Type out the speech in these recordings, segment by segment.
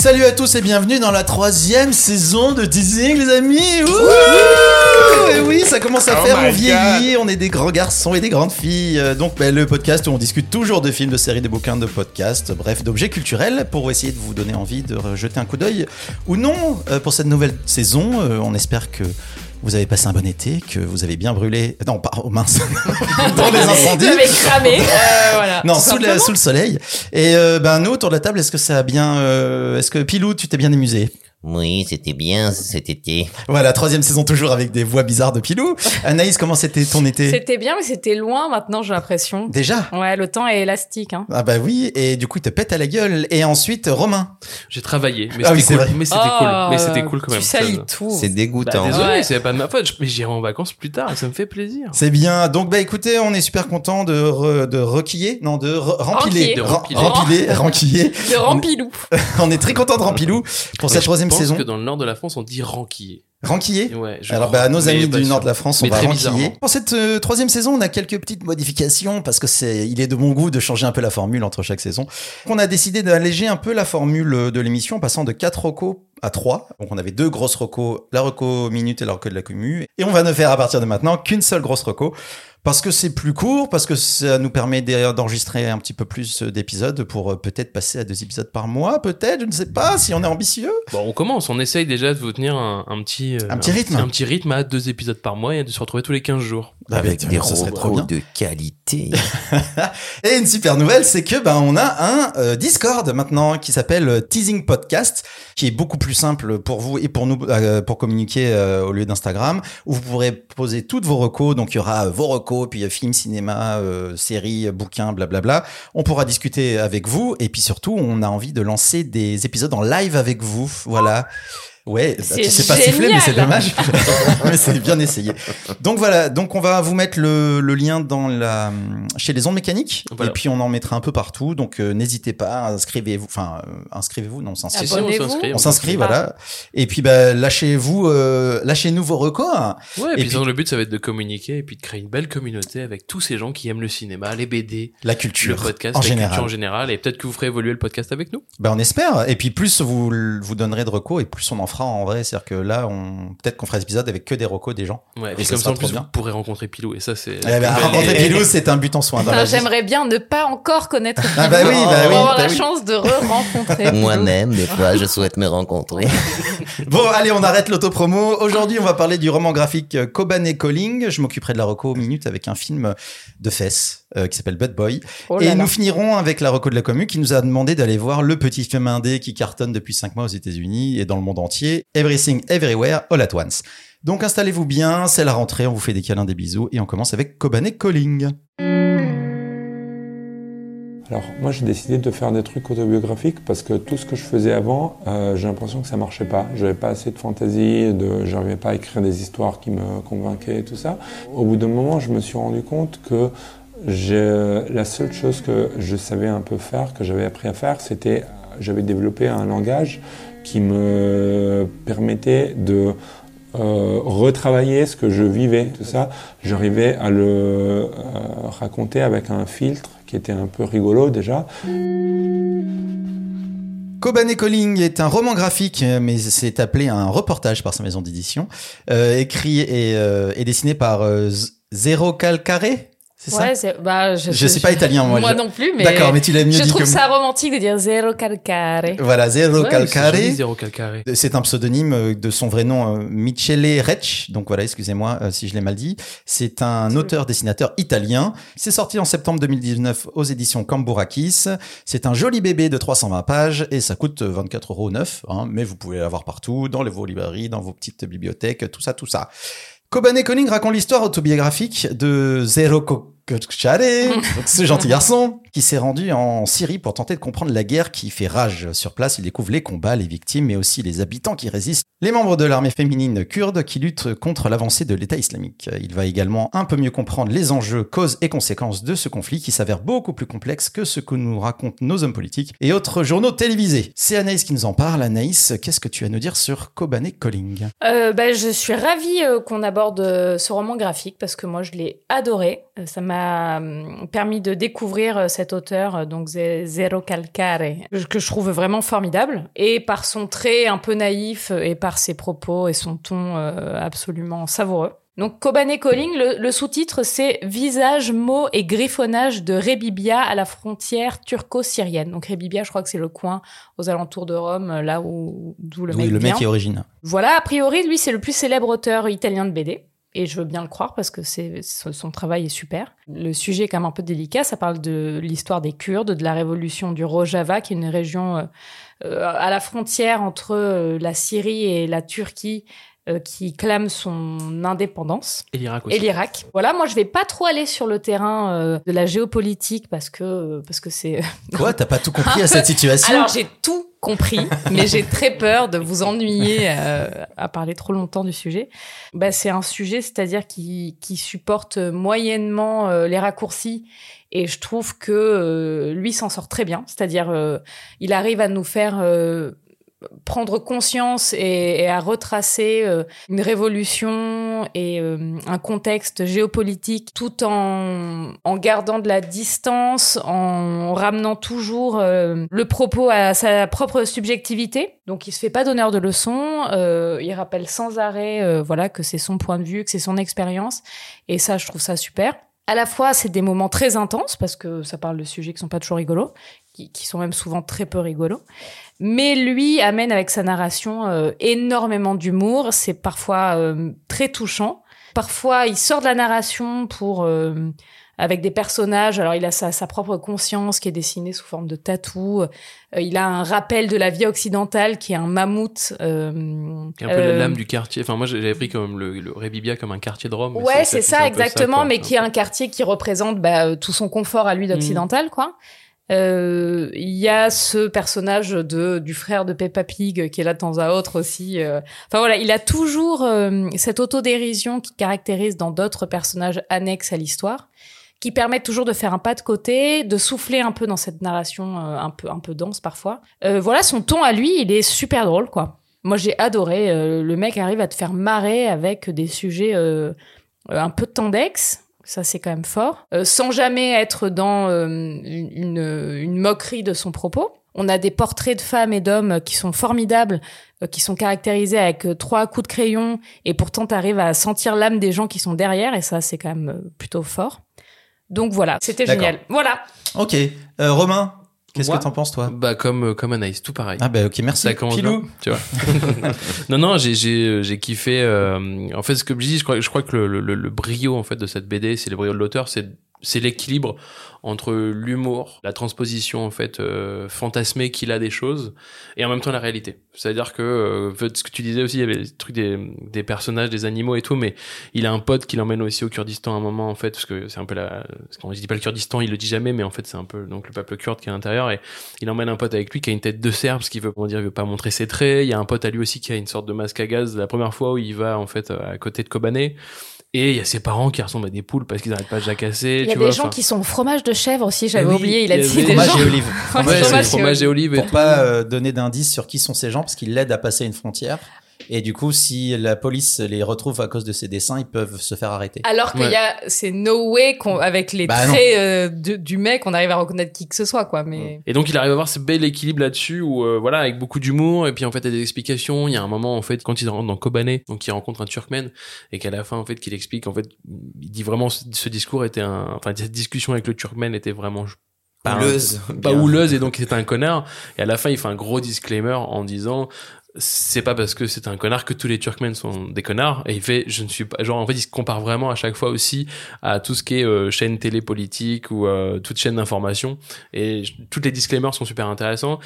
Salut à tous et bienvenue dans la troisième saison de Teasing les amis Et oui, ça commence à Oh faire, on vieillit, on est des grands garçons et des grandes filles. Euh, Donc ben, le podcast où on discute toujours de films, de séries, de bouquins, de podcasts, bref, d'objets culturels pour essayer de vous donner envie de jeter un coup d'œil ou non euh, pour cette nouvelle saison. Euh, On espère que vous avez passé un bon été, que vous avez bien brûlé... Non, pas... Oh mince Dans les incendies cramé. Euh, voilà. non, le, sous le soleil. Et euh, ben nous autour de la table, est-ce que ça a bien, euh, est-ce que Pilou, tu t'es bien amusé? Oui, c'était bien cet été. Voilà, troisième saison toujours avec des voix bizarres de Pilou. Anaïs, comment c'était ton été C'était bien, mais c'était loin maintenant, j'ai l'impression. Déjà Ouais, le temps est élastique. Hein. Ah bah oui, et du coup il te pète à la gueule. Et ensuite Romain. J'ai travaillé, mais Ah oui, c'était c'est cool. vrai. Mais c'était Oh, cool. Mais c'était cool quand même. Tu salis Ça- tout. C'est Bah, dégoûtant. désolé, Ouais. c'est pas de ma faute. Mais j'irai en vacances plus tard. Ça me fait plaisir. C'est bien. Donc bah écoutez, on est super content de re- de requiller, non de re- rempiler, Ranquiller. De rempiler. rempiler, ranquiller. De Rampilou. On est très content de Rampilou pour cette Et troisième pense saison. que dans le nord de la France, on dit ranquiller. Ranquiller. Ouais, Alors bah nos amis pas du nord de la France, on Mais va ranquiller. bizarrement. Pour cette euh, troisième saison, on a quelques petites modifications parce que c'est, il est de bon goût de changer un peu la formule entre chaque saison. On a décidé d'alléger un peu la formule de l'émission en passant de 4 recos à 3. Donc on avait deux grosses recos, la reco minute et la reco de la commu. Et on va ne faire à partir de maintenant qu'une seule grosse reco. Parce que c'est plus court, parce que ça nous permet d'e- d'enregistrer un petit peu plus d'épisodes pour euh, peut-être passer à deux épisodes par mois, peut-être, je ne sais pas, si on est ambitieux. Bon, on commence. On essaye déjà de vous tenir un, un petit, euh, Un petit rythme. Un petit rythme à deux épisodes par mois et de se retrouver tous les 15 jours. Avec des ça serait trop robots de qualité. Et une super nouvelle, c'est que ben on a un euh, Discord maintenant qui s'appelle euh, Teasing Podcast, qui est beaucoup plus simple pour vous et pour nous euh, pour communiquer euh, au lieu d'Instagram, où vous pourrez poser toutes vos recos. Donc il y aura vos recos, puis films, cinéma, séries, bouquins, blablabla. On pourra discuter avec vous et puis surtout on a envie de lancer des épisodes en live avec vous. Voilà. Ouais, bah, C'est tu sais pas siffler, mais c'est dommage. mais c'est bien essayé. Donc voilà, donc on va vous mettre le, le lien dans la chez les ondes mécaniques Voilà. et puis on en mettra un peu partout. Donc euh, n'hésitez pas, inscrivez-vous, enfin euh, inscrivez-vous, non, on Si, s'inscrit. si, on s'inscrit. On s'inscrit, voilà. Et puis bah lâchez-vous, euh, lâchez-nous vos records. Ouais, et, Et puis, puis- le but, ça va être de communiquer et puis de créer une belle communauté avec tous ces gens qui aiment le cinéma, les BD, La le culture podcast, en la général. culture en général. Et peut-être que vous ferez évoluer le podcast avec nous. Ben on espère. Et puis plus vous vous donnerez de recos et plus on en fera en vrai. C'est-à-dire que là, on peut-être qu'on fera des épisodes avec que des recos des gens. Ouais, Et comme ça, en plus, bien. vous pourrez rencontrer Pilou. Et ça, c'est. Eh ben, rencontrer et- Pilou, c'est un but en soi dans la Enfin, vie. J'aimerais bien ne pas encore connaître Ah Pilou bah oui, bah pour oui, avoir bah la oui. chance de re-rencontrer. Moi-même, des fois, je souhaite me rencontrer. Bon, allez, on arrête l'autopromo. Aujourd'hui, on va parler du roman graphique Coban et Calling. Je m'occuperai de la reco minute avec un film de fesses euh, qui s'appelle Bad Boy. Oh et là là. nous finirons avec la reco de la commu qui nous a demandé d'aller voir le petit film indé qui cartonne depuis 5 mois aux États-Unis et dans le monde entier, Everything Everywhere All at Once. Donc installez-vous bien, c'est la rentrée, on vous fait des câlins, des bisous et on commence avec Coban et Calling. Alors moi j'ai décidé de faire des trucs autobiographiques parce que tout ce que je faisais avant, euh, j'ai l'impression que ça marchait pas. J'avais pas assez de fantaisie, j'arrivais pas à écrire des histoires qui me convainquaient et tout ça. Au bout d'un moment, je me suis rendu compte que la seule chose que je savais un peu faire, que j'avais appris à faire, c'était j'avais développé un langage qui me permettait de euh, retravailler ce que je vivais, tout ça. J'arrivais à le euh, raconter avec un filtre qui était un peu rigolo déjà. Coban et Calling est un roman graphique, mais c'est appelé un reportage par sa maison d'édition, euh, écrit et, et dessiné par Zero Calcare, c'est ça Ouais, c'est- bah, je, Je sais pas italien, moi, Moi je- non plus, mais. D'accord, mais tu l'as mieux Je dit trouve que ça romantique de dire zéro calcare. Voilà, Zero Ouais, Calcare. joli, Zéro calcaré. C'est un pseudonyme euh, de son vrai nom, euh, Michele Recch. Donc voilà, excusez-moi euh, si je l'ai mal dit. C'est un auteur-dessinateur italien. C'est sorti en septembre 2019 aux éditions Cambourakis. C'est un joli bébé de 320 pages et ça coûte 24 euros. Hein, mais vous pouvez l'avoir partout, dans les- vos librairies, dans vos petites bibliothèques, tout ça, tout ça. Coban et Conning raconte l'histoire autobiographique de Zero Calcare, ce gentil garçon qui s'est rendu en Syrie pour tenter de comprendre la guerre qui fait rage sur place. Il découvre les combats, les victimes, mais aussi les habitants qui résistent, les membres de l'armée féminine kurde qui luttent contre l'avancée de l'État islamique. Il va également un peu mieux comprendre les enjeux, causes et conséquences de ce conflit qui s'avère beaucoup plus complexe que ce que nous racontent nos hommes politiques et autres journaux télévisés. C'est Anaïs qui nous en parle. Anaïs, qu'est-ce que tu as à nous dire sur Kobane Calling? Euh, bah, je suis ravie euh, qu'on aborde euh, ce roman graphique parce que moi je l'ai adoré. Euh, ça m'a m'a hum, permis de découvrir euh, cet auteur, euh, donc Ze- Zero Calcare, que je trouve vraiment formidable. Et par son trait un peu naïf euh, et par ses propos et son ton euh, absolument savoureux. Donc Kobane Calling, le, le sous-titre c'est Visage, mots et griffonnage de Rebibia à la frontière turco-syrienne. Donc Rebibia, je crois que c'est le coin aux alentours de Rome, euh, là où d'où le oui, mec le mec est originaire. Voilà, a priori, lui, c'est le plus célèbre auteur italien de BD. Et je veux bien le croire parce que son travail est super. Le sujet est quand même un peu délicat. Ça parle de l'histoire des Kurdes, de la révolution du Rojava, qui est une région euh, euh, à la frontière entre euh, la Syrie et la Turquie, euh, qui clame son indépendance Et l'Irak aussi. et l'Irak. Voilà, moi je vais pas trop aller sur le terrain euh, de la géopolitique parce que parce que c'est Quoi T'as pas tout compris à cette situation alors j'ai tout compris, mais j'ai très peur de vous ennuyer euh, à parler trop longtemps du sujet. Bah, c'est un sujet, c'est-à-dire qui, qui supporte moyennement euh, les raccourcis, et je trouve que euh, lui s'en sort très bien. C'est-à-dire, euh, il arrive à nous faire euh, prendre conscience et, et à retracer euh, une révolution et euh, un contexte géopolitique tout en, en gardant de la distance, en ramenant toujours euh, le propos à sa propre subjectivité. Donc il se fait pas donneur de leçons, euh, il rappelle sans arrêt euh, voilà que c'est son point de vue, que c'est son expérience et ça je trouve ça super. À la fois, c'est des moments très intenses parce que ça parle de sujets qui sont pas toujours rigolos, qui, sont même souvent très peu rigolos. Mais lui amène avec sa narration euh, énormément d'humour. C'est parfois euh, très touchant. Parfois, il sort de la narration pour euh, avec des personnages. Alors, il a sa, sa propre conscience qui est dessinée sous forme de tatou. Euh, il a un rappel de la vie occidentale qui est un mammouth. euh, Qui est un peu euh, la lame du quartier. Enfin, moi, j'avais pris comme le, le Rébibia comme un quartier de Rome. Ouais, c'est ça, exactement, mais qui est un quartier qui représente bah, euh, tout son confort à lui d'occidental, quoi. Euh, Il y a ce personnage de du frère de Peppa Pig qui est là de temps à autre aussi. euh. Enfin voilà, il a toujours euh, cette autodérision qui caractérise dans d'autres personnages annexes à l'histoire, qui permettent toujours de faire un pas de côté, de souffler un peu dans cette narration euh, un peu un peu dense parfois. Euh, voilà, son ton à lui, il est super drôle, quoi. Moi, j'ai adoré. euh, le mec arrive à te faire marrer avec des sujets euh, euh, un peu de tendex. Ça, c'est quand même fort. Euh, sans jamais être dans une, une, une moquerie de son propos. On a des portraits de femmes et d'hommes qui sont formidables, qui sont caractérisés avec trois coups de crayon, et pourtant tu arrives à sentir l'âme des gens qui sont derrière, et ça, c'est quand même plutôt fort. Donc voilà, c'était génial. Voilà. Ok. Euh, Romain, qu'est-ce que t'en penses, toi? Bah, comme, comme Anaïs, tout pareil. Ah, bah, ok, merci. ça commence Pilou. bien, tu vois. non, non, j'ai, j'ai, j'ai kiffé. euh, en fait, ce que je dis, je crois, je crois que le, le, le brio en fait de cette BD, c'est le brio de l'auteur, c'est c'est l'équilibre entre l'humour, la transposition en fait euh, fantasmée qu'il a des choses, et en même temps la réalité. C'est-à-dire que euh, ce que tu disais aussi, il y avait le truc des, des personnages, des animaux et tout, mais il a un pote qui l'emmène aussi au Kurdistan à un moment en fait, parce que c'est un peu la, qu'on dit pas le Kurdistan, il le dit jamais, mais en fait c'est un peu donc le peuple kurde qui est à l'intérieur et il emmène un pote avec lui qui a une tête de cerf parce qu'il veut comment dire, il veut pas montrer ses traits. Il y a un pote à lui aussi qui a une sorte de masque à gaz la première fois où il va en fait à côté de Kobané. Et il y a ses parents qui ressemblent à des poules parce qu'ils arrêtent pas de jacasser. Il y a tu des vois, gens qui sont au fromage de chèvre aussi, j'avais Eh oui, oublié. Il a dit des Fromage gens. et olive. Ouais, Ouais, c'est fromage le fromage et et olive. et Pour pas euh, donner d'indices sur qui sont ces gens, parce qu'ils l'aident à passer une frontière. Et du coup, si la police les retrouve à cause de ces dessins, ils peuvent se faire arrêter. Alors qu'il Ouais. y a, c'est no way qu'on, avec les Bah traits euh, de- du mec, on arrive à reconnaître qui que ce soit, quoi. Mais Et donc il arrive à avoir ce bel équilibre là-dessus où euh, voilà avec beaucoup d'humour et puis en fait il y a des explications. Il y a un moment en fait quand il rentre dans Kobané, donc il rencontre un Turkmène et qu'à la fin en fait qu'il explique en fait il dit vraiment ce, ce discours était un enfin cette discussion avec le Turkmène était vraiment pas Houleuse. pas houleuse et donc c'était un connard et à la fin il fait un gros disclaimer en disant c'est pas parce que c'est un connard que tous les Turkmènes sont des connards. Et il fait je ne suis pas genre en fait il se compare vraiment à chaque fois aussi à tout ce qui est euh, chaîne télé politique ou euh, toute chaîne d'information. Et toutes les disclaimers sont super intéressants.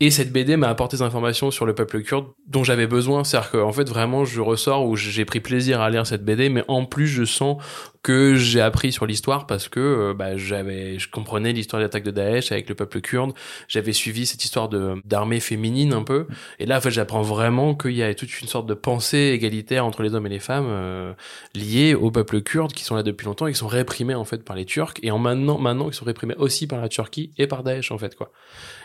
Et cette BD m'a apporté des informations sur le peuple kurde dont j'avais besoin. C'est-à-dire qu'en fait, vraiment, je ressors où j'ai pris plaisir à lire cette BD, mais en plus, je sens que j'ai appris sur l'histoire parce que euh, bah, j'avais, je comprenais l'histoire de l'attaque de Daesh avec le peuple kurde. J'avais suivi cette histoire de d'armée féminine un peu. Et là, en fait, j'apprends vraiment qu'il y a toute une sorte de pensée égalitaire entre les hommes et les femmes euh, liée au peuple kurde qui sont là depuis longtemps et qui sont réprimés en fait par les Turcs et en maintenant, maintenant, ils sont réprimés aussi par la Turquie et par Daesh en fait quoi.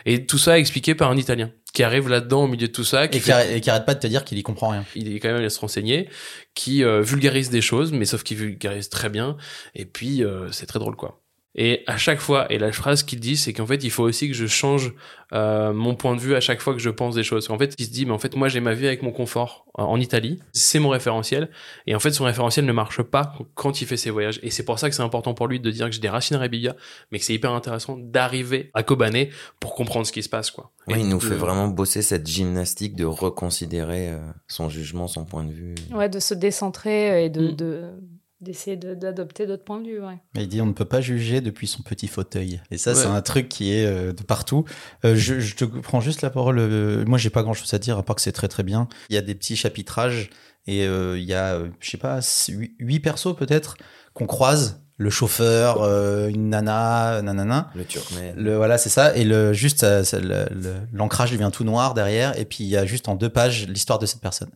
Et tout ça expliqué par un Italien, qui arrive là-dedans au milieu de tout ça, qui Et qui, fait- arrête, et qui arrête pas de te dire qu'il y comprend rien. il est quand même allé se renseigner, qui euh, vulgarise des choses, mais sauf qu'il vulgarise très bien, et puis euh, c'est très drôle quoi. Et à chaque fois, et la phrase qu'il dit, c'est qu'en fait, il faut aussi que je change euh, mon point de vue à chaque fois que je pense des choses. En fait, il se dit, mais en fait, moi, j'ai ma vie avec mon confort en Italie, c'est mon référentiel, et en fait, son référentiel ne marche pas quand il fait ses voyages. Et c'est pour ça que c'est important pour lui de dire que j'ai des racines à Rebiga, mais que c'est hyper intéressant d'arriver à Kobané pour comprendre ce qui se passe, quoi. Ouais, Et il nous de- fait vraiment bosser cette gymnastique de reconsidérer euh, son jugement, son point de vue. Ouais, de se décentrer et de, Mm. de- d'essayer de- d'adopter d'autres points de vue. Ouais. Mais il dit on ne peut pas juger depuis son petit fauteuil. Et ça, Ouais. c'est un truc qui est euh, de partout. Euh, je, je te prends juste la parole. euh, moi, j'ai pas grand chose à dire à part que c'est très très bien. Il y a des petits chapitrages et euh, il y a, je sais pas, six- huit huit persos peut-être qu'on croise. Le chauffeur, euh, une nana, nanana. Le turkmène. Le, voilà, c'est ça. Et le, juste, l'ancrage devient tout noir derrière. Et puis, il y a juste en deux pages l'histoire de cette personne.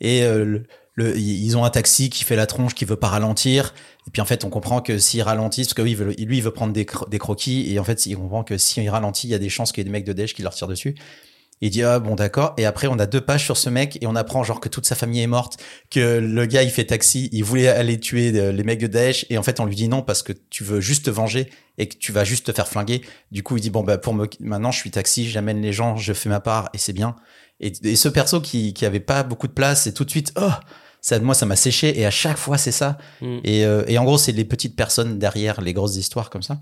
Et euh, le, le- ils ont un taxi qui fait la tronche, qui veut pas ralentir. Et puis, en fait, on comprend que s'il ralentit, parce que oui, il veut- lui, il veut prendre des, cro- des croquis. Et en fait, il comprend que s'il ralentit, il y a des chances qu'il y ait des mecs de Daesh qui leur tirent dessus. Il dit ah bon d'accord et après on a deux pages sur ce mec et on apprend genre que toute sa famille est morte que le gars il fait taxi il voulait aller tuer euh, les mecs de Daesh et en fait on lui dit non parce que tu veux juste te venger et que tu vas juste te faire flinguer du coup il dit bon bah pour me maintenant je suis taxi j'amène les gens je fais ma part et c'est bien et, et ce perso qui qui avait pas beaucoup de place c'est tout de suite oh ça moi ça m'a séché et à chaque fois c'est ça Mm. et, euh, et en gros c'est les petites personnes derrière les grosses histoires comme ça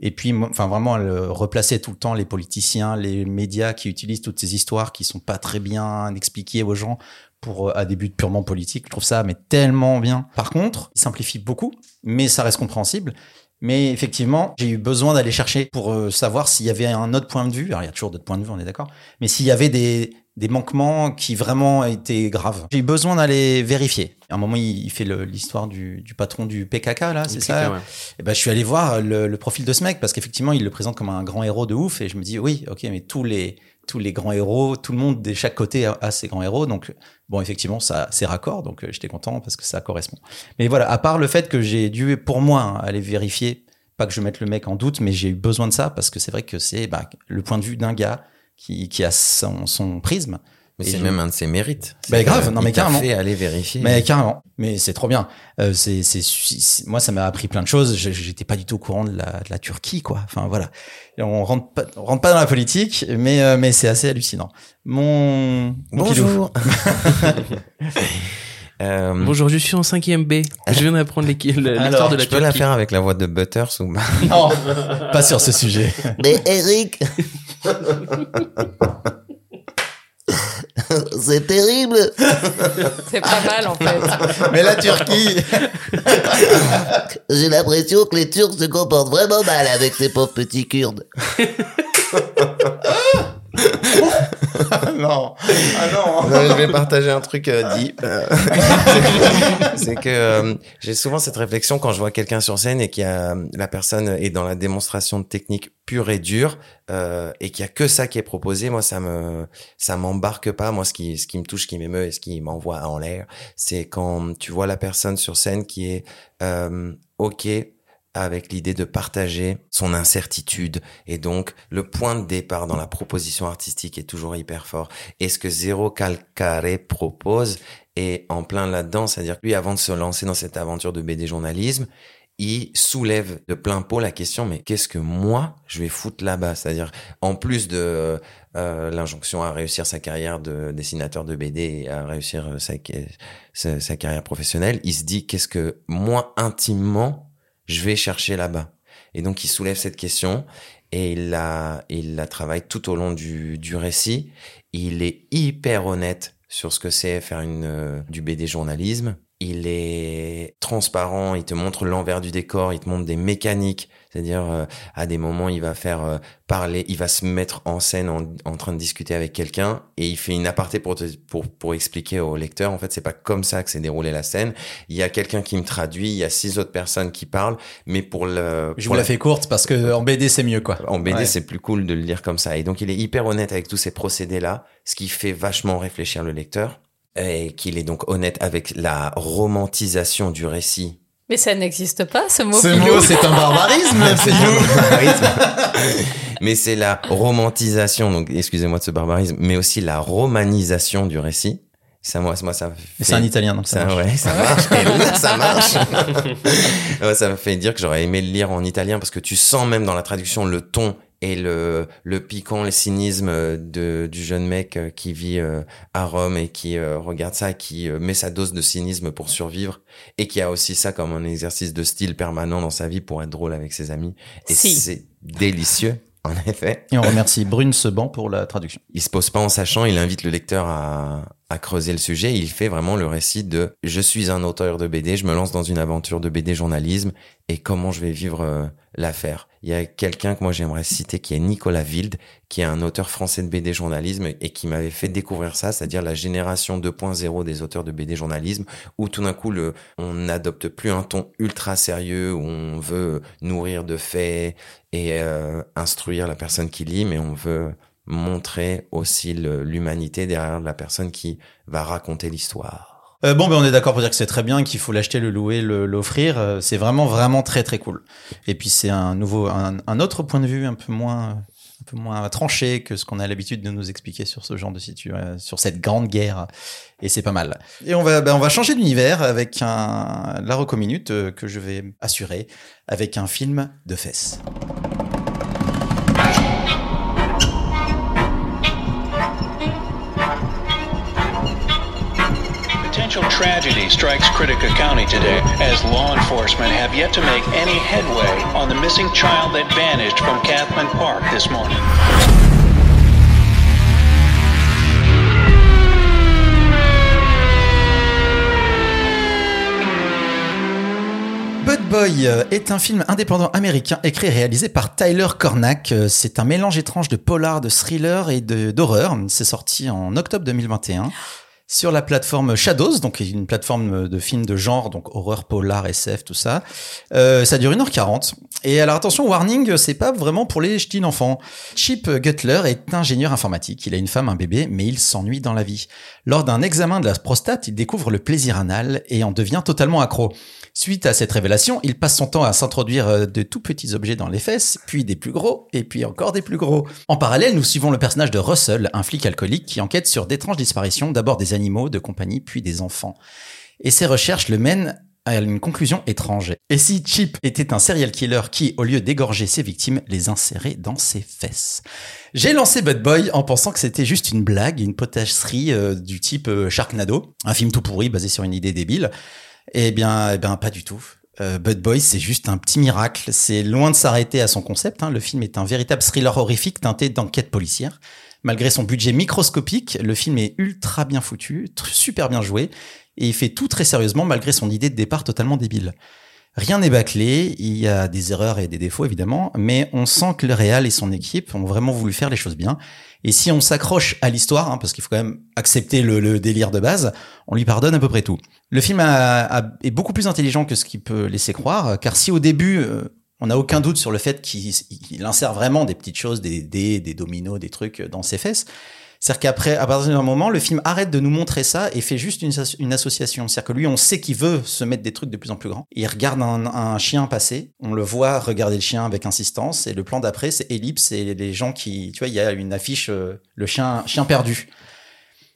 et puis, enfin, vraiment, elle euh, replaçait tout le temps les politiciens, les médias qui utilisent toutes ces histoires qui sont pas très bien expliquées aux gens pour euh, à des buts purement politiques. Je trouve ça mais tellement bien. Par contre, il simplifie beaucoup, mais ça reste compréhensible. Mais effectivement, j'ai eu besoin d'aller chercher pour savoir s'il y avait un autre point de vue. Alors, il y a toujours d'autres points de vue, on est d'accord. Mais s'il y avait des, des manquements qui vraiment étaient graves. J'ai eu besoin d'aller vérifier. À un moment, il, il fait l'histoire du, du patron du PKK, là, c'est ça Ouais. et ben, je suis allé voir le, le profil de ce mec parce qu'effectivement, il le présente comme un grand héros de ouf. Et je me dis, oui, ok, mais tous les, tous les grands héros, tout le monde de chaque côté a, a ses grands héros. Donc, bon, effectivement, ça, c'est raccord. Donc, euh, j'étais content parce que ça correspond. Mais voilà, à part le fait que j'ai dû, pour moi, hein, aller vérifier, pas que je mette le mec en doute, mais j'ai eu besoin de ça parce que c'est vrai que c'est bah, le point de vue d'un gars qui, qui a son, son prisme. Mais c'est même un de ses mérites. Bah, grave, non, mais carrément. fait aller vérifier. Mais carrément. Mais c'est trop bien. Euh, c'est, c'est, moi, ça m'a appris plein de choses. J'étais pas du tout au courant de la, de la Turquie, quoi. Enfin, voilà. On rentre pas, on rentre pas dans la politique, mais, euh, mais c'est assez hallucinant. Mon, mon. Bonjour. Euh, Bonjour, je suis en 5ème B. Je viens d'apprendre l'histoire de la je peux la Turquie. faire avec la voix de Butters ou pas Non, pas sur ce sujet. Mais Eric C'est terrible C'est pas mal en fait. Mais la Turquie. J'ai l'impression que les Turcs se comportent vraiment mal avec ces pauvres petits Kurdes. non. Ah non. Je vais partager un truc euh, deep. Euh, c'est que euh, j'ai souvent cette réflexion quand je vois quelqu'un sur scène et qu'il a la personne est dans la démonstration de technique pure et dure euh, et qu'il y a que ça qui est proposé. Moi, ça me ça m'embarque pas. Moi, ce qui ce qui me touche, qui m'émeut et ce qui m'envoie en l'air, c'est quand tu vois la personne sur scène qui est euh, ok avec l'idée de partager son incertitude. Et donc le point de départ dans la proposition artistique est toujours hyper fort. Et ce que Zero Calcare propose est en plein là-dedans, c'est-à-dire que lui, avant de se lancer dans cette aventure de BD journalisme, il soulève de plein pot la question, mais qu'est-ce que moi, je vais foutre là-bas? C'est-à-dire, en plus de euh, l'injonction à réussir sa carrière de dessinateur de BD et à réussir euh, sa, sa, sa carrière professionnelle, il se dit, qu'est-ce que moi, intimement, je vais chercher là-bas Et donc, il soulève cette question et il la, il la travaille tout au long du, du récit. Il est hyper honnête sur ce que c'est faire une, euh, du BD journalisme. Il est transparent, il te montre l'envers du décor, il te montre des mécaniques, c'est-à-dire euh, à des moments il va faire euh, parler, il va se mettre en scène en, en train de discuter avec quelqu'un et il fait une aparté pour, te, pour pour expliquer au lecteur en fait c'est pas comme ça que s'est déroulée la scène. Il y a quelqu'un qui me traduit, il y a six autres personnes qui parlent, mais pour le Je pour vous la fais courte parce que en BD c'est mieux, quoi. en BD, Ouais. c'est plus cool de le lire comme ça. Et donc, il est hyper honnête avec tous ces procédés-là, ce qui fait vachement réfléchir le lecteur. Et qu'il est donc honnête avec la romantisation du récit. Mais ça n'existe pas ce mot. Ce pilou. mot, c'est un barbarisme, C'est Pilou. un barbarisme. mais c'est la romantisation, donc excusez-moi de ce barbarisme, mais aussi la romanisation du récit. Ça, moi, moi, ça. Fait- c'est un italien, donc ça, ça, marche. ouais, ça marche. Et là, ça marche. Ouais, ça me fait dire que j'aurais aimé le lire en italien parce que tu sens même dans la traduction le ton et le, le piquant, le cynisme de, du jeune mec euh, qui vit euh, à Rome et qui euh, regarde ça, qui euh, met sa dose de cynisme pour survivre et qui a aussi ça comme un exercice de style permanent dans sa vie pour être drôle avec ses amis. Et Si. c'est délicieux, en effet. Et on remercie Brune Seban pour la traduction. Il se pose pas en sachant, il invite le lecteur à, à creuser le sujet. Il fait vraiment le récit de je suis un auteur de BD, je me lance dans une aventure de BD journalisme et comment je vais vivre euh, l'affaire. Il y a quelqu'un que moi j'aimerais citer qui est Nicolas Wilde, qui est un auteur français de BD journalisme et qui m'avait fait découvrir ça, c'est-à-dire la génération 2.0 des auteurs de BD journalisme, où tout d'un coup on n'adopte plus un ton ultra sérieux, on veut nourrir de faits et euh, instruire la personne qui lit, mais on veut montrer aussi l'humanité derrière la personne qui va raconter l'histoire. Euh, bon, ben on est d'accord pour dire que c'est très bien, qu'il faut l'acheter, le louer, l'offrir. Euh, c'est vraiment, vraiment très, très cool. Et puis c'est un nouveau, un, un autre point de vue, un peu moins, un peu moins tranché que ce qu'on a l'habitude de nous expliquer sur ce genre de situation, sur cette grande guerre. Et c'est pas mal. Et on va, ben, on va changer d'univers avec un la reco minute euh, que je vais assurer avec un film de fesses. Tragedy strikes Critica County today as law enforcement have yet to make any headway on the missing child that vanished from Kathman Park this morning. Bud Boy euh, est un film indépendant américain écrit et réalisé par Tyler Cornack. Euh, C'est un mélange étrange de polar, de thriller et d'horreur. C'est sorti en octobre 2021 sur la plateforme Shadows, donc une plateforme de films de genre, donc horreur, polar, SF, tout ça. Euh, ça dure 1h40. Et alors attention, warning, c'est pas vraiment pour les ch'tis d'enfants. Chip Gutler est ingénieur informatique. Il a une femme, un bébé, mais il s'ennuie dans la vie. Lors d'un examen de la prostate, il découvre le plaisir anal et en devient totalement accro. Suite à cette révélation, il passe son temps à s'introduire euh, de tout petits objets dans les fesses, puis des plus gros, et puis encore des plus gros. En parallèle, nous suivons le personnage de Russell, un flic alcoolique qui enquête sur d'étranges disparitions, d'abord des animaux de compagnie, puis des enfants. Et ses recherches le mènent à une conclusion étrange. Et si Chip était un serial killer qui, au lieu d'égorger ses victimes, les insérait dans ses fesses? J'ai lancé Bad Boy en pensant que c'était juste une blague, une potasserie euh, du type euh, Sharknado, un film tout pourri basé sur une idée débile. Eh bien, eh bien, pas du tout. Euh, Bud Boy, c'est juste un petit miracle. C'est loin de s'arrêter à son concept. hein. Le film est un véritable thriller horrifique teinté d'enquête policière. Malgré son budget microscopique, le film est ultra bien foutu, super bien joué, et il fait tout très sérieusement malgré son idée de départ totalement débile. Rien n'est bâclé, il y a des erreurs et des défauts évidemment, mais on sent que le Réal et son équipe ont vraiment voulu faire les choses bien. Et si on s'accroche à l'histoire, hein, parce qu'il faut quand même accepter le, délire de base, on lui pardonne à peu près tout. Le film est beaucoup plus intelligent que ce qu'il peut laisser croire, car si au début euh, on n'a aucun doute sur le fait qu'il il insère vraiment des petites choses, des dés, des dominos, des trucs dans ses fesses, c'est-à-dire qu'après, à partir d'un moment, le film arrête de nous montrer ça et fait juste une, asso- une association. C'est-à-dire que lui, on sait qu'il veut se mettre des trucs de plus en plus grands. Il regarde un, un chien passer, on le voit regarder le chien avec insistance, et le plan d'après, c'est ellipse et les gens qui, tu vois, il y a une affiche, euh, le chien, chien perdu.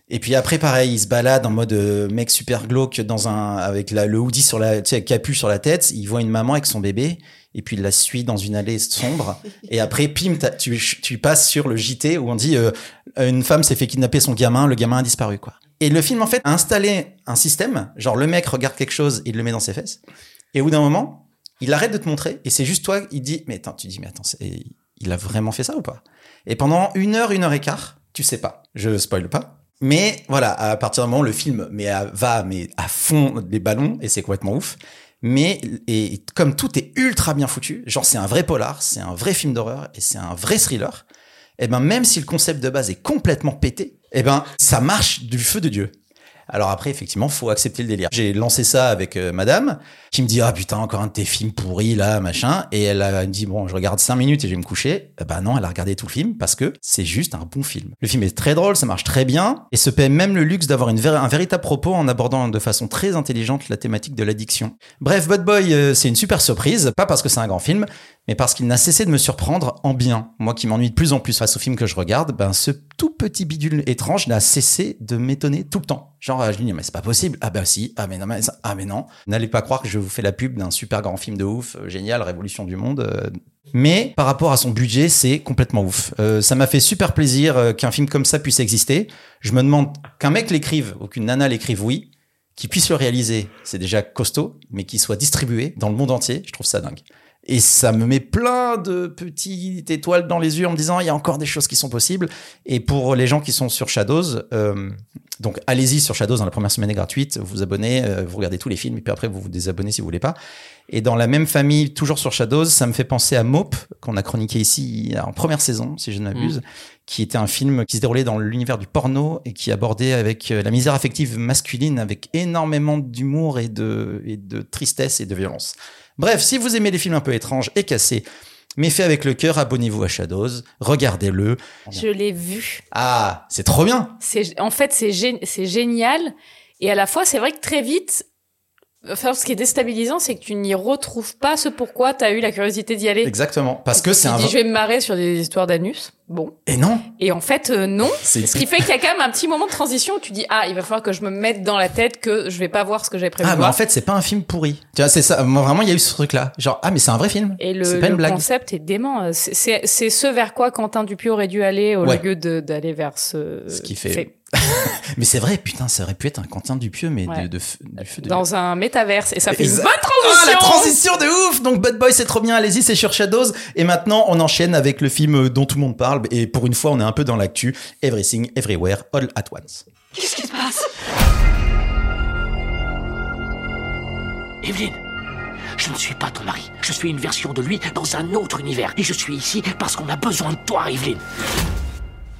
Et puis après, pareil, il se balade en mode euh, mec super glauque dans un, avec la, le hoodie sur la, tu sais, capu sur la tête. Il voit une maman avec son bébé. Et puis il la suit dans une allée sombre. Et après, pim, tu, tu passes sur le JT où on dit euh, une femme s'est fait kidnapper son gamin, le gamin a disparu, quoi. Et le film, en fait, a installé un système. Genre, le mec regarde quelque chose, il le met dans ses fesses. Et au bout d'un moment, il arrête de te montrer. Et c'est juste toi, il dit, mais attends, tu dis, mais attends, il a vraiment fait ça ou pas? Et pendant une heure, une heure et quart, tu sais pas. Je spoil pas. Mais voilà, à partir d'un moment, le film mais va mais à fond des ballons et c'est complètement ouf. Mais et comme tout est ultra bien foutu, genre c'est un vrai polar, c'est un vrai film d'horreur et c'est un vrai thriller. Et ben même si le concept de base est complètement pété, et ben ça marche du feu de dieu. Alors après, effectivement, faut accepter le délire. J'ai lancé ça avec euh, madame, qui me dit, ah putain, encore un de tes films pourris, là, machin. Et elle a dit, bon, je regarde cinq minutes et je vais me coucher. Eh ben non, elle a regardé tout le film parce que c'est juste un bon film. Le film est très drôle, ça marche très bien et se paie même le luxe d'avoir un véritable propos en abordant de façon très intelligente la thématique de l'addiction. Bref, Bad Boy, euh, c'est une super surprise. Pas parce que c'est un grand film, mais parce qu'il n'a cessé de me surprendre en bien. Moi qui m'ennuie de plus en plus face aux films que je regarde, ben ce tout petit bidule étrange n'a cessé de m'étonner tout le temps. Genre, euh, je lui dis, mais c'est pas possible. Ah ben si, ah mais non, mais ah mais non. N'allez pas croire que je vous fais la pub d'un super grand film de ouf, euh, génial, révolution du monde. euh. Mais par rapport à son budget, c'est complètement ouf. Ça m'a fait super plaisir qu'un film comme ça puisse exister. Je me demande qu'un mec l'écrive ou qu'une nana l'écrive, oui, qu'il puisse le réaliser, c'est déjà costaud, mais qu'il soit distribué dans le monde entier, je trouve ça dingue. Et ça me met plein de petites étoiles dans les yeux en me disant il y a encore des choses qui sont possibles. Et pour les gens qui sont sur Shadows, euh, donc allez-y sur Shadows dans la première semaine est gratuite, vous vous abonnez, euh, vous regardez tous les films et puis après vous vous désabonnez si vous voulez pas. Et dans la même famille, toujours sur Shadows, ça me fait penser à Mope qu'on a chroniqué ici en première saison, si je ne m'abuse, qui était un film qui se déroulait dans l'univers du porno et qui abordait avec euh, la misère affective masculine avec énormément d'humour et de, et de tristesse et de violence. Bref, si vous aimez les films un peu étranges et cassés, mais faits avec le cœur, abonnez-vous à Shadows, regardez-le. Je l'ai vu. Ah, c'est trop bien. C'est en fait c'est gé- c'est génial et à la fois c'est vrai que très vite enfin ce qui est déstabilisant c'est que tu n'y retrouves pas ce pourquoi tu as eu la curiosité d'y aller. Exactement. Parce que c'est un. dis je vais me marrer sur des histoires d'anus. Bon. Et non, Et en fait euh, non. c'est Ce qui fait qu'il y a quand même un petit moment de transition où tu dis ah il va falloir que je me mette dans la tête que je vais pas voir ce que j'avais prévu Ah, mais en voir. fait, c'est pas un film pourri. Tu vois, c'est ça. Moi, vraiment, il y a eu ce truc-là. Genre, ah, mais c'est un vrai film. Et le, c'est pas une le blague. concept est dément. C'est- ce vers quoi Quentin Dupieux aurait dû aller au Ouais. lieu de- d'aller vers ce. Ce qui fait- Mais c'est vrai, putain, ça aurait pu être un Quentin Dupieux, mais Ouais. de, de, du feu de Dans un métaverse. Et ça fait une bonne Ah, transition. la transition de ouf Donc Bad Boy c'est trop bien, allez-y, c'est sur Shadows. Et maintenant on enchaîne avec le film dont tout le monde parle. Et pour une fois on est un peu dans l'actu. Everything, Everywhere, All at Once. Qu'est-ce qui se passe? Evelyne, je ne suis pas ton mari. Je suis une version de lui dans un autre univers. Et je suis ici parce qu'on a besoin de toi, Evelyne.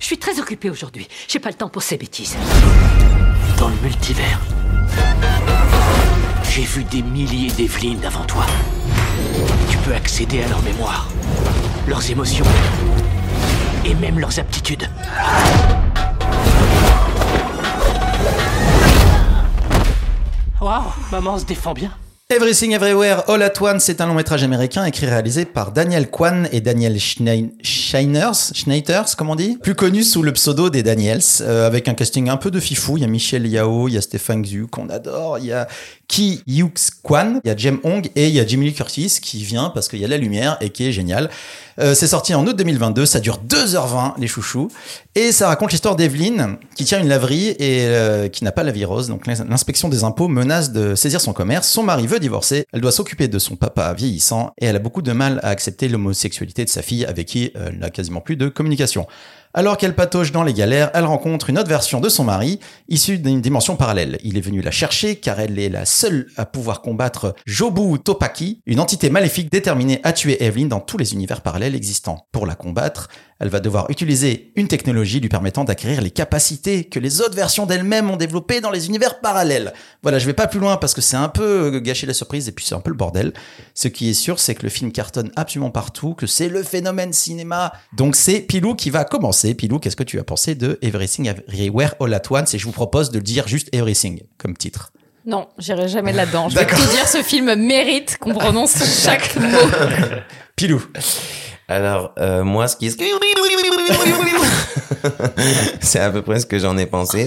Je suis très occupée aujourd'hui. J'ai pas le temps pour ces bêtises. Dans le multivers, j'ai vu des milliers d'Evelyne avant toi. Tu peux accéder à leur mémoire, leurs émotions et même leurs aptitudes. Waouh, maman se défend bien. Everything Everywhere All at Once, c'est un long métrage américain écrit et réalisé par Daniel Kwan et Daniel Scheiners, Schneiters, comme on dit, plus connu sous le pseudo des Daniels, euh, avec un casting un peu de fifou. Il y a Michel Yao, il y a Stéphane Xu qu'on adore, il y a Ki Yux Kwan, il y a Jem Hong et il y a Jimmy Lee Curtis qui vient parce qu'il y a la lumière et qui est génial. Euh, c'est sorti en août 2022, ça dure 2h20 les chouchous et ça raconte l'histoire d'Evelyne qui tient une laverie et euh, qui n'a pas la virose. Donc l'ins- l'inspection des impôts menace de saisir son commerce. Son mari veut divorcer, elle doit s'occuper de son papa vieillissant et elle a beaucoup de mal à accepter l'homosexualité de sa fille avec qui euh, elle n'a quasiment plus de communication. Alors qu'elle patauge dans les galères, elle rencontre une autre version de son mari, issue d'une dimension parallèle. Il est venu la chercher car elle est la seule à pouvoir combattre Jobu Topaki, une entité maléfique déterminée à tuer Evelyn dans tous les univers parallèles existants. Pour la combattre, elle va devoir utiliser une technologie lui permettant d'acquérir les capacités que les autres versions d'elle-même ont développées dans les univers parallèles. Voilà, je vais pas plus loin parce que c'est un peu gâcher la surprise et puis c'est un peu le bordel. Ce qui est sûr, c'est que le film cartonne absolument partout, que c'est le phénomène cinéma. Donc c'est Pilou qui va commencer. Pilou, qu'est-ce que tu as pensé de Everything Everywhere All at Once? Et je vous propose de le dire juste Everything comme titre. Non, j'irai jamais là-dedans. Je vais tout dire, ce film mérite qu'on prononce chaque mot. Pilou. Alors, euh, moi, ce qui est... c'est à peu près ce que j'en ai pensé.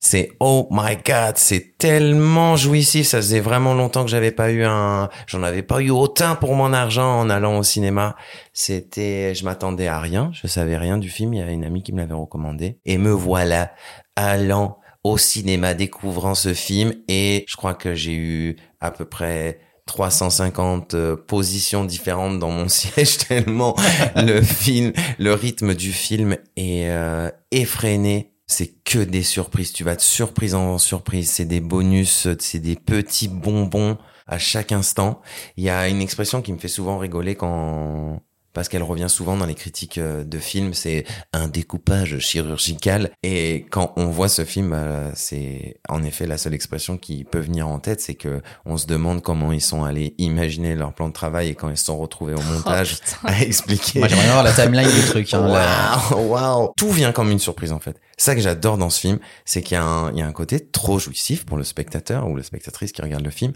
C'est oh my god, c'est tellement jouissif. Ça faisait vraiment longtemps que j'avais pas eu un, j'en avais pas eu autant pour mon argent en allant au cinéma. C'était, je m'attendais à rien, je savais rien du film. Il y avait une amie qui me l'avait recommandé et me voilà allant au cinéma découvrant ce film et je crois que j'ai eu à peu près 350 euh, positions différentes dans mon siège tellement le film, le rythme du film est euh, effréné. C'est que des surprises. Tu vas de surprise en surprise. C'est des bonus, c'est des petits bonbons à chaque instant. Il y a une expression qui me fait souvent rigoler quand parce qu'elle revient souvent dans les critiques euh, de films, c'est un découpage chirurgical. Et quand on voit ce film, euh, c'est en effet la seule expression qui peut venir en tête, c'est que on se demande comment ils sont allés imaginer leur plan de travail et quand ils se sont retrouvés au montage à expliquer. Moi, j'aimerais bien voir la timeline du truc. Hein. Waouh, waouh. Tout vient comme une surprise en fait. Ça que j'adore dans ce film, c'est qu'il y a un côté trop jouissif pour le spectateur ou la spectatrice qui regarde le film.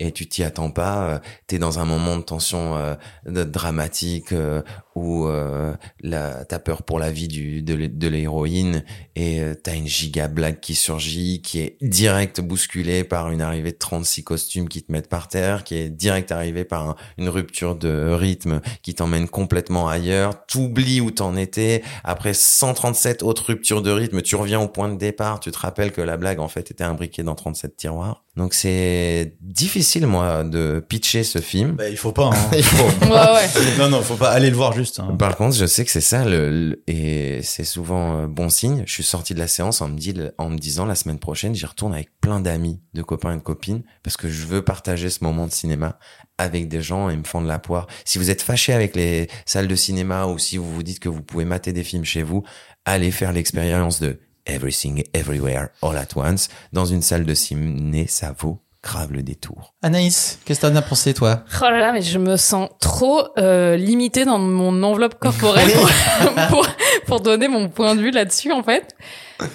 Et tu t'y attends pas. euh, T'es dans un moment de tension euh, de- dramatique euh, où euh, la- t'as peur pour la vie du, de, l'hé- de l'héroïne et euh, t'as une giga blague qui surgit, qui est direct bousculée par une arrivée de 36 costumes qui te mettent par terre, qui est direct arrivée par un- une rupture de rythme qui t'emmène complètement ailleurs. T'oublies où t'en étais. Après 137 autres ruptures de rythme, tu reviens au point de départ. Tu te rappelles que la blague en fait était imbriquée dans 37 tiroirs. Donc c'est difficile moi de pitcher ce film. Bah, il faut pas. Hein. Il faut Ouais, ouais. non, non, faut pas aller le voir juste. Hein. Par contre, je sais que c'est ça, le, le- et c'est souvent euh, bon signe. Je suis sorti de la séance en me, disant la semaine prochaine, j'y retourne avec plein d'amis, de copains et de copines, parce que je veux partager ce moment de cinéma avec des gens et me fendre la poire. Si vous êtes fâché avec les salles de cinéma ou si vous vous dites que vous pouvez mater des films chez vous, allez faire l'expérience de Everything Everywhere All at Once dans une salle de ciné, ça vaut grave le détour. Anaïs, qu'est-ce que t'en as pensé, toi? Oh là là, mais je me sens trop euh, limitée dans mon enveloppe corporelle pour, pour, pour donner mon point de vue là-dessus, en fait.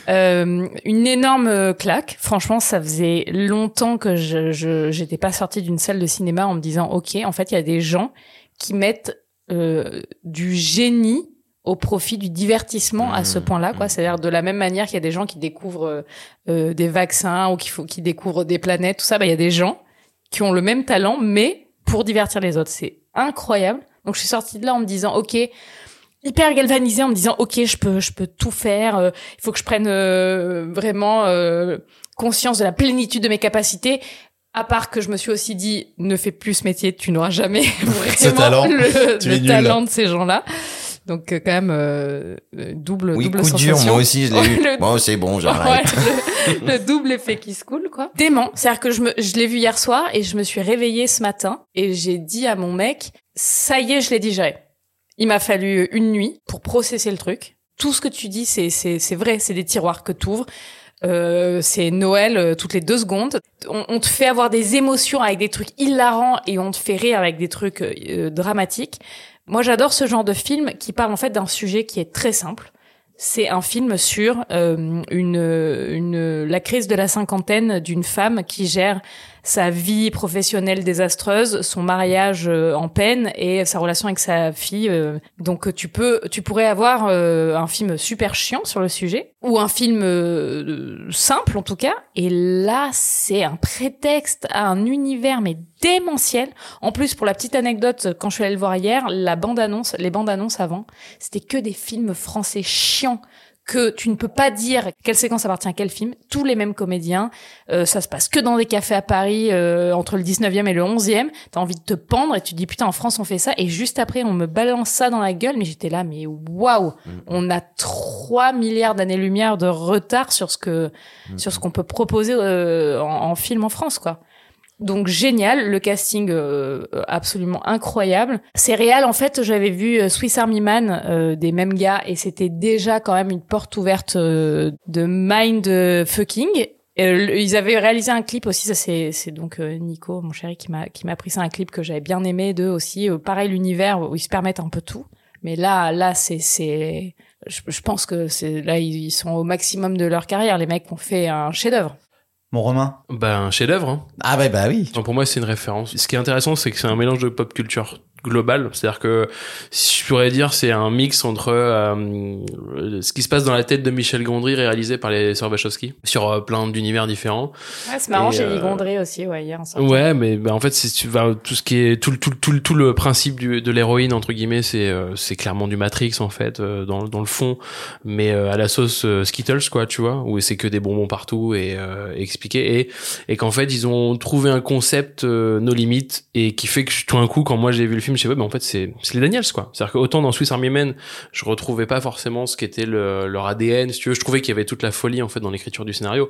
Euh, une énorme claque. Franchement, ça faisait longtemps que je je- j'étais pas sortie d'une salle de cinéma en me disant, ok, en fait, il y a des gens qui mettent euh, du génie au profit du divertissement à ce Mmh, point-là, quoi. C'est-à-dire de la même manière qu'il y a des gens qui découvrent euh, euh, des vaccins ou qui, faut, qui découvrent des planètes, tout ça, bah, il y a des gens qui ont le même talent, mais pour divertir les autres. C'est incroyable. Donc je suis sortie de là en me disant, ok, hyper galvanisée, en me disant, ok, je peux, je peux tout faire. euh, il faut que je prenne euh, vraiment euh, conscience de la plénitude de mes capacités. À part que je me suis aussi dit, ne fais plus ce métier, tu n'auras jamais vraiment talent, le, talent de ces gens-là. Donc euh, quand même euh, euh, double Oui, double coup sensation. dur, moi aussi je l'ai eu. Le- Bon, c'est bon, j'arrête. Ouais, le, le double effet qui se coule, quoi. Dément. C'est-à-dire que je me, je l'ai vu hier soir et je me suis réveillée ce matin et j'ai dit à mon mec, ça y est, je l'ai digéré. Il m'a fallu une nuit pour processer le truc. Tout ce que tu dis, c'est, c'est, c'est vrai, c'est des tiroirs que t'ouvres. Euh, c'est Noël euh, toutes les deux secondes. On, on te fait avoir des émotions avec des trucs hilarants et on te fait rire avec des trucs euh, dramatiques. Moi, j'adore ce genre de film qui parle en fait d'un sujet qui est très simple. C'est un film sur euh, la crise de la cinquantaine d'une femme qui gère sa vie professionnelle désastreuse, son mariage euh, en peine et sa relation avec sa fille. euh. Donc tu peux, tu pourrais avoir euh, un film super chiant sur le sujet ou un film simple en tout cas. Et là, c'est un prétexte à un univers mais démentiel. En plus, pour la petite anecdote, quand je suis allée le voir hier, la bande annonce, les bandes annonces avant, c'était que des films français chiants que tu ne peux pas dire quelle séquence appartient à quel film, tous les mêmes comédiens, euh, ça se passe que dans des cafés à Paris euh, entre le 19e et le 11e, t'as envie de te pendre et tu te dis putain en France on fait ça. Et juste après on me balance ça dans la gueule. Mais j'étais là mais waouh, on a 3 milliards d'années-lumière de retard sur ce que sur ce qu'on peut proposer euh, en, en film en France quoi. Donc génial, le casting euh, absolument incroyable. C'est réel, en fait, j'avais vu euh, Swiss Army Man euh, des mêmes gars et c'était déjà quand même une porte ouverte euh, de mind euh, fucking. Euh, le- ils avaient réalisé un clip aussi, ça c'est c'est donc euh, Nico, mon chéri, qui m'a qui m'a pris ça un clip que j'avais bien aimé d'eux aussi. Euh, pareil l'univers où ils se permettent un peu tout, mais là là c'est c'est je, je pense que c'est là ils, ils sont au maximum de leur carrière. Les mecs ont fait un chef-d'œuvre. Mon Romain Bah, un chef-d'œuvre. Hein. Ah bah, bah oui. Donc, pour moi, c'est une référence. Ce qui est intéressant, c'est que c'est un mélange de pop culture globale. C'est-à-dire que, si je pourrais dire, c'est un mix entre euh, ce qui se passe dans la tête de Michel Gondry réalisé par les sœurs Wachowski sur euh, plein d'univers différents. Ouais, c'est marrant, j'ai euh, dit Gondry aussi, ouais, hier. en. Ouais, mais bah, en fait, c'est tu vas tout ce qui est tout le tout le- tout le tout le principe du, de l'héroïne entre guillemets, c'est euh, c'est clairement du Matrix en fait euh, dans dans le fond, mais euh, à la sauce euh, Skittles quoi, tu vois, où c'est que des bonbons partout et euh, expliqué et et qu'en fait ils ont trouvé un concept euh, nos limites et qui fait que tout d'un coup quand moi j'ai vu le film chez eux, mais en fait, c'est c'est les Daniels, quoi. C'est-à-dire qu'autant dans Swiss Army Men, je retrouvais pas forcément ce qu'était le, leur ADN, si tu veux. Je trouvais qu'il y avait toute la folie, en fait, dans l'écriture du scénario.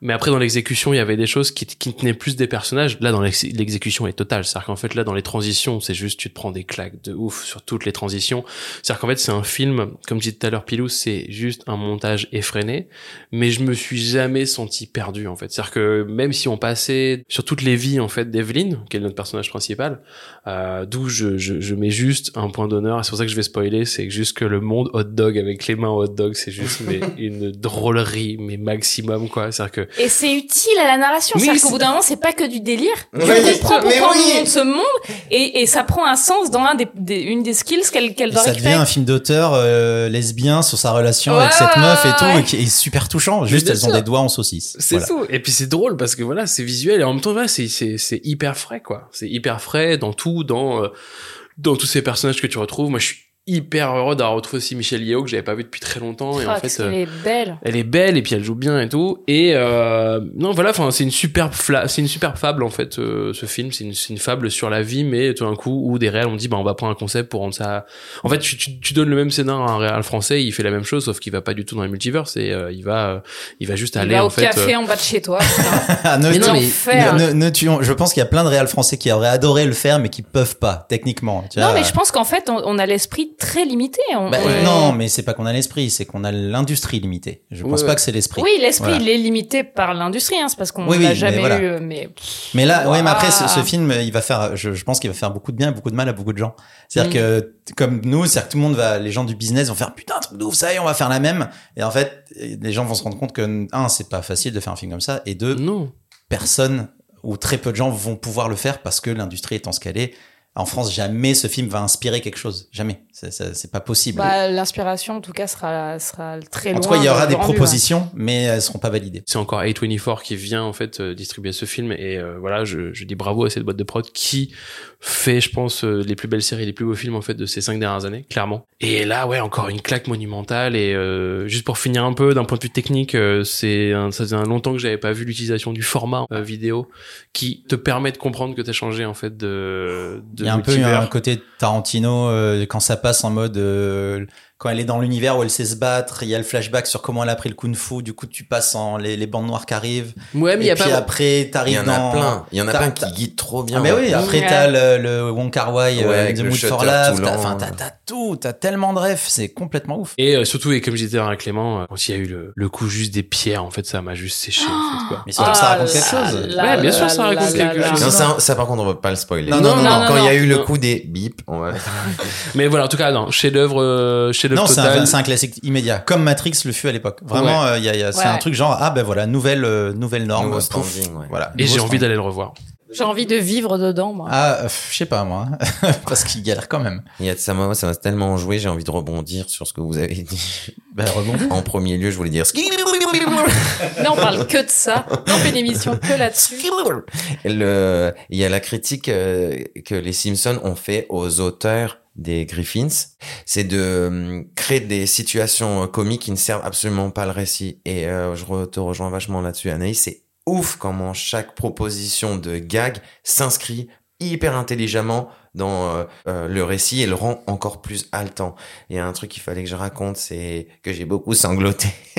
Mais après, dans l'exécution, il y avait des choses qui, qui tenaient plus des personnages. Là, dans l'ex- l'exécution est totale. C'est-à-dire qu'en fait, là, dans les transitions, c'est juste, tu te prends des claques de ouf sur toutes les transitions. C'est-à-dire qu'en fait, c'est un film, comme je disais tout à l'heure, Pilou, c'est juste un montage effréné. Mais je me suis jamais senti perdu, en fait. C'est-à-dire que même si on passait sur toutes les vies, en fait, d'Evelyn, qui est notre personnage principal, euh, d'où je, je, je mets juste un point d'honneur, et c'est pour ça que je vais spoiler, c'est juste que le monde hot dog avec les mains hot dog, c'est juste mais, une drôlerie, mais maximum, quoi. C'est-à-dire que Et c'est utile à la narration. Oui, C'est-à-dire c'est- qu'au bout d'un moment, c'est pas que du délire. Tu Oui, comprends mais pourquoi on nous montre ce monde et, et ça prend un sens dans un des, des- une des skills qu'elle qu'elle doit ça devient un film d'auteur euh, lesbien sur sa relation Ouais, avec cette ouais, meuf et tout, ouais. et qui est super touchant. Juste, elles ont des doigts en saucisse. C'est Voilà. tout. Et puis c'est drôle parce que voilà, c'est visuel et en même temps, voilà, c'est c'est c'est hyper frais quoi. C'est hyper frais dans tout, dans euh, dans tous ces personnages que tu retrouves. Moi, je suis hyper heureux d'avoir retrouvé aussi Michelle Yeoh que j'avais pas vu depuis très longtemps et en Ah, fait. qu'est-ce euh, qu'elle est belle. elle est belle et puis elle joue bien et tout et euh, non voilà enfin c'est une superbe c'est une superbe fable en fait euh, ce film c'est une, c'est une fable sur la vie mais tout d'un coup où des réels on dit bah on va prendre un concept pour rendre ça en fait tu, tu, tu donnes le même scénario à un réel français il fait la même chose sauf qu'il va pas du tout dans les multivers et euh, il va euh, il va juste Il aller va en au fait café euh, en bas de chez toi. Ah, ne, Mais non, tu- mais- L'enfer. ne- ne- ne tuons- je pense qu'il y a plein de réals français qui auraient adoré le faire, mais qui peuvent pas, techniquement. Tu non, vois. mais je pense qu'en fait, on, on a l'esprit très limité. On- Bah, on- Non, mais c'est pas qu'on a l'esprit, c'est qu'on a l'industrie limitée. Je pense Ouais. pas que c'est l'esprit. Oui, l'esprit, Voilà. il est limité par l'industrie, hein, c'est parce qu'on Oui, oui, l'a mais jamais voilà. eu. Mais Mais là, oui, mais après, ce, film, il va faire, je, je pense qu'il va faire beaucoup de bien et beaucoup de mal à beaucoup de gens. C'est-à-dire Mm. que, comme nous, c'est-à-dire que tout le monde va, les gens du business vont faire, putain, truc de ouf, ça y est, on va faire la même. Et en fait, les gens vont se rendre compte que, un, c'est pas facile de faire un film comme ça, et deux, non personne ou très peu de gens vont pouvoir le faire parce que l'industrie est en ce qu'elle est. En France, jamais ce film va inspirer quelque chose. Jamais. C'est- pas possible. bah, l'inspiration, en tout cas, sera, sera très loin. en tout cas, il y aura de- des ouais. propositions, mais elles seront pas validées. c'est encore A24 qui vient en fait euh, distribuer ce film et euh, voilà je, je dis bravo à cette boîte de prod qui fait je pense euh, les plus belles séries les plus beaux films en fait de ces cinq dernières années clairement et là ouais encore une claque monumentale et euh, juste pour finir un peu d'un point de vue technique euh, c'est ça faisait un longtemps que j'avais pas vu l'utilisation du format euh, vidéo qui te permet de comprendre que t'as changé en fait de, de Il y a un peu un côté Tarantino euh, quand ça passe en mode euh, quand elle est dans l'univers où elle sait se battre, il y a le flashback sur comment elle a pris le kung-fu, du coup tu passes en les, les bandes noires qui arrivent. ouais mais il y et a puis pas après Il y t'arrives en dans a plein. Il y en a plein qui guident trop bien. Ah mais oui, après Ouais. t'as le, le Wong Kar Wai, Ouais, euh, avec The le Mood for Love, tout t'as, lent. enfin t'as, t'as tout, t'as tellement de refs, c'est complètement ouf. et euh, surtout et comme je disais à Clément euh, quand il y a eu le, le coup juste des pierres en fait ça m'a juste séché en fait quoi Mais ça raconte quelque Ah chose. Ouais, bien sûr, ça raconte quelque chose. Non, ça, ça, par contre, on va pas le spoiler. Non, non, non, Quand il y a eu le coup des bips, on va. mais voilà en tout cas non chef d'œuvre euh, chef Non, c'est total un, c'est un classique immédiat, comme Matrix le fut à l'époque. Vraiment, euh, il y a, il y a- c'est Ouais. un truc genre ah ben voilà nouvelle euh, nouvelle norme, Nouveau pouf. standing, ouais. voilà. et j'ai envie d'aller le revoir J'ai envie de vivre dedans, moi. Ah, euh, je sais pas moi, parce qu'il galère quand même. Il y a de ça, moi, ça m'a tellement joué, j'ai envie de rebondir sur ce que vous avez dit. Ben rebondis. En premier lieu, je voulais dire. Là, on parle que de ça. On fait une émission que là-dessus. Le, il y a la critique euh, que les Simpsons ont fait aux auteurs des Griffins, c'est de hum, créer des situations euh, comiques qui ne servent absolument pas le récit. Et euh, je te rejoins vachement là-dessus, Anaïs. C'est ouf comment chaque proposition de gag s'inscrit hyper intelligemment dans euh, euh, le récit et le rend encore plus haletant. Il y a un truc qu'il fallait que je raconte, c'est que j'ai beaucoup sangloté.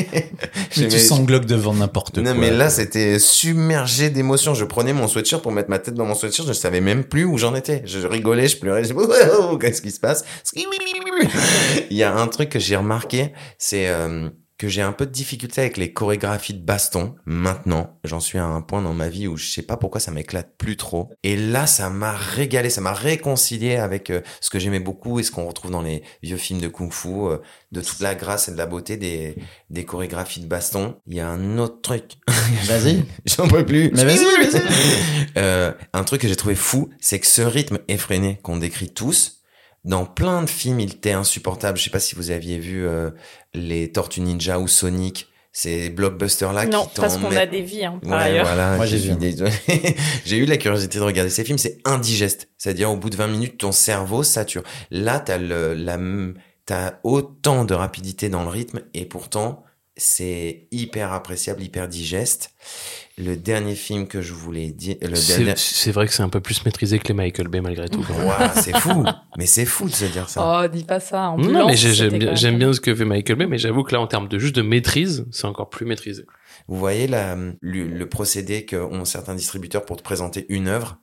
Mais tu sanglotes devant n'importe quoi. non, mais là, c'était submergé d'émotions. Je prenais mon sweatshirt pour mettre ma tête dans mon sweatshirt. Je savais même plus où j'en étais. Je rigolais, je pleurais. Je oh, qu'est-ce qui se passe? Il y a un truc que j'ai remarqué, c'est euh, que j'ai un peu de difficulté avec les chorégraphies de baston. Maintenant, j'en suis à un point dans ma vie où je sais pas pourquoi ça m'éclate plus trop. Et là, ça m'a régalé, ça m'a réconcilié avec euh, ce que j'aimais beaucoup et ce qu'on retrouve dans les vieux films de kung-fu, euh, de toute la grâce et de la beauté des, des chorégraphies de baston. Il y a un autre truc. Vas-y. J'en peux plus. Mais vas-y, vas-y. Euh, un truc que j'ai trouvé fou, c'est que ce rythme effréné qu'on décrit tous, dans plein de films, il était insupportable. Je sais pas si vous aviez vu euh, les Tortues Ninja ou Sonic, ces blockbusters-là Non, qui t'en parce qu'on a des vies, hein, par Ouais, ailleurs. voilà. Moi, j'ai vu. j'ai eu la curiosité de regarder ces films. C'est indigeste. C'est-à-dire, au bout de 20 minutes, ton cerveau sature. Là, t'as le, la, t'as autant de rapidité dans le rythme et pourtant, c'est hyper appréciable, hyper digeste. Le dernier film que je voulais dire, le C'est dernier, c'est vrai que c'est un peu plus maîtrisé que les Michael Bay malgré tout. Ouah, c'est fou, mais c'est fou de se dire ça. Oh, dis pas ça. En Non, mais j'ai- j'aime bien, j'aime bien ce que fait Michael Bay, mais j'avoue que là, en termes de juste de maîtrise, c'est encore plus maîtrisé. Vous voyez la, le, le procédé qu'ont certains distributeurs pour te présenter une œuvre.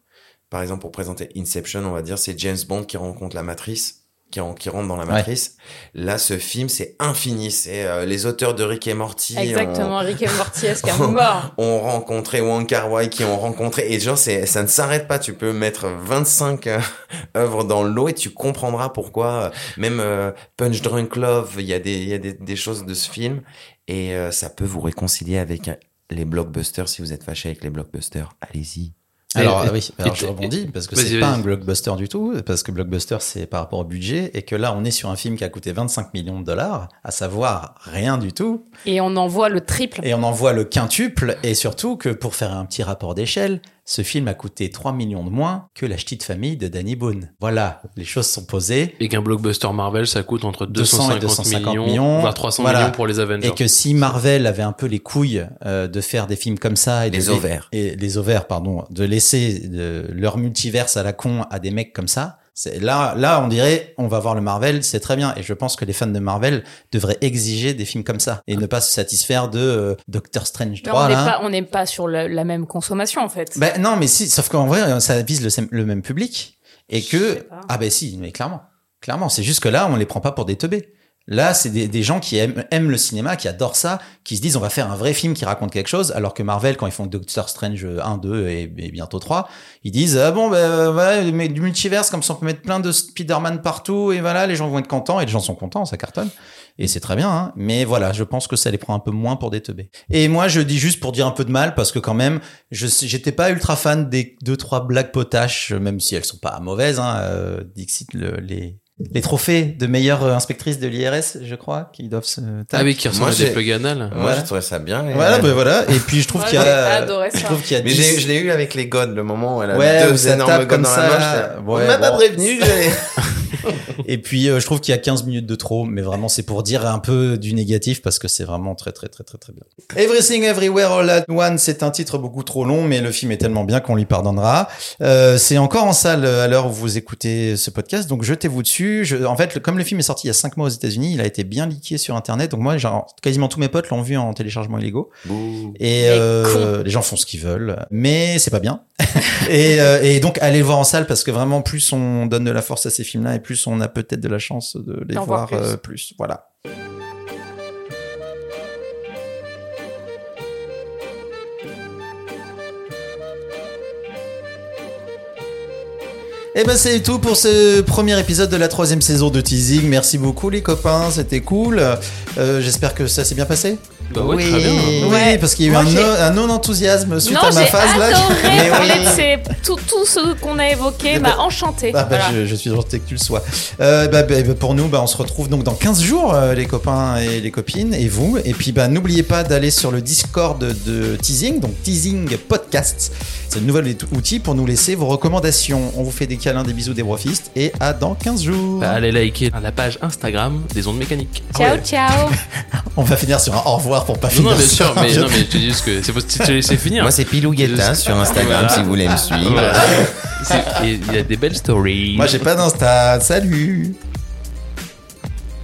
Par exemple, pour présenter Inception, on va dire, c'est James Bond qui rencontre la matrice, qui, rentre dans la Ouais. matrice. Là, ce film, c'est infini. C'est euh, les auteurs de Rick et Morty. Exactement, ont- Rick et Morty, est-ce qu'un mort ont rencontré Wong Kar Wai qui ont rencontré et genre c'est ça ne s'arrête pas tu peux mettre 25 euh, œuvres dans le lot et tu comprendras pourquoi euh, même euh, Punch Drunk Love il y a des il y a des, des choses de ce film et euh, ça peut vous réconcilier avec les blockbusters si vous êtes fâché avec les blockbusters allez-y Alors Et- oui, alors et- je rebondis parce que c'est pas un blockbuster du tout, parce que blockbuster c'est par rapport au budget et que là on est sur un film qui a coûté 25 millions de dollars, à savoir rien du tout, Et on en voit le triple. et on en voit le quintuple et surtout que pour faire un petit rapport d'échelle, ce film a coûté 3 millions de moins que La Petite Famille de Danny Boone. Voilà, les choses sont posées. Et qu'un blockbuster Marvel, ça coûte entre 200 et 250, 250 millions, millions. voire 300 Voilà. millions pour les Avengers. Et que si Marvel avait un peu les couilles euh, de faire des films comme ça et Les de, ovaires. et les ovaires pardon de laisser de- leur multiverse à la con à des mecs comme ça là là on dirait on va voir le Marvel c'est très bien. Et je pense que les fans de Marvel devraient exiger des films comme ça et ne pas se satisfaire de euh, Doctor Strange Mais 3 on n'est pas, on n'est pas sur la, la même consommation en fait. ben non mais si sauf qu'en vrai ça vise le, le même public et que ah ben si mais clairement. Clairement c'est juste que là on les prend pas pour des teubés Là, c'est des, gens qui aiment, le cinéma, qui adorent ça, qui se disent on va faire un vrai film qui raconte quelque chose, alors que Marvel, quand ils font Doctor Strange 1, 2 et, bientôt 3, ils disent ah bon, ben euh, voilà, mais du multiverse, comme ça on peut mettre plein de Spider-Man partout, et voilà, les gens vont être contents, et les gens sont contents, ça cartonne. Et c'est très bien, hein. mais voilà, je pense que ça les prend un peu moins pour des teubés. Et moi, je dis juste pour dire un peu de mal, parce que quand même, j'étais pas ultra fan des deux trois blagues potaches, même si elles sont pas mauvaises. Hein, euh, Dixit, le- les les trophées de meilleure euh, inspectrice de l'IRS, je crois, qui doivent se. Ah oui, qui ressemble à des plugs anal. moi Voilà. je trouvais ça bien et- Voilà, ben voilà. Et puis je trouve qu'il y a. Je trouve qu'il y a mais 10 j'ai- je l'ai eu avec les godes le moment où elle a Ouais, deux énormes godes comme dans la ça. main j'étais- on m'a pas prévenu j'allais- Et puis euh, je trouve qu'il y a 15 minutes de trop, mais vraiment c'est pour dire un peu du négatif parce que c'est vraiment très très très très très bien. Everything Everywhere All at Once, c'est un titre beaucoup trop long, mais le film est tellement bien qu'on lui pardonnera. Euh, c'est encore en salle à l'heure où vous écoutez ce podcast, donc jetez-vous dessus. Je, en fait, le- comme le film est sorti il y a 5 mois aux États-Unis, il a été bien leaké sur Internet, donc moi, genre, quasiment tous mes potes l'ont vu en téléchargement illégaux. Bouh. Et Les euh, les gens font ce qu'ils veulent, mais c'est pas bien. et, euh, et donc allez le voir en salle parce que vraiment plus on donne de la force à ces films-là et plus on a peut-être de la chance de les voir voir plus. euh, plus. Voilà. Et ben c'est tout pour ce premier épisode de la troisième saison de Teasing. Merci beaucoup les copains, c'était cool. Euh, J'espère que ça s'est bien passé. Bah ouais, oui, très bien. oui, Ouais. parce qu'il y a eu Moi, un, non-enthousiasme suite non, à ma phase là. adoré Mais parler oui. de ces, tout, tout ce qu'on a évoqué Mais m'a bah- enchanté. Ah bah, Voilà. je, je suis heureux que tu le sois. Euh, bah, bah, bah, pour nous, bah, on se retrouve donc dans 15 jours, euh, les copains et les copines, et vous. Et puis, bah, n'oubliez pas d'aller sur le Discord de, de Teasing, donc Teasing Podcast. C'est le nouvel outil pour nous laisser vos recommandations. On vous fait des câlins, des bisous, des brofistes, et à dans 15 jours. Bah, allez liker la page Instagram des ondes mécaniques. Ciao, ouais. ciao. On va finir sur un au revoir pour pas Non, finir non, bien sûr, mais, non, mais je te dis juste que c'est pour si tu laisser finir. moi c'est Pilou Guetta sur Instagram Voilà. si vous voulez me suivre Voilà. Il y a des belles stories. Moi, j'ai pas d'Insta. Salut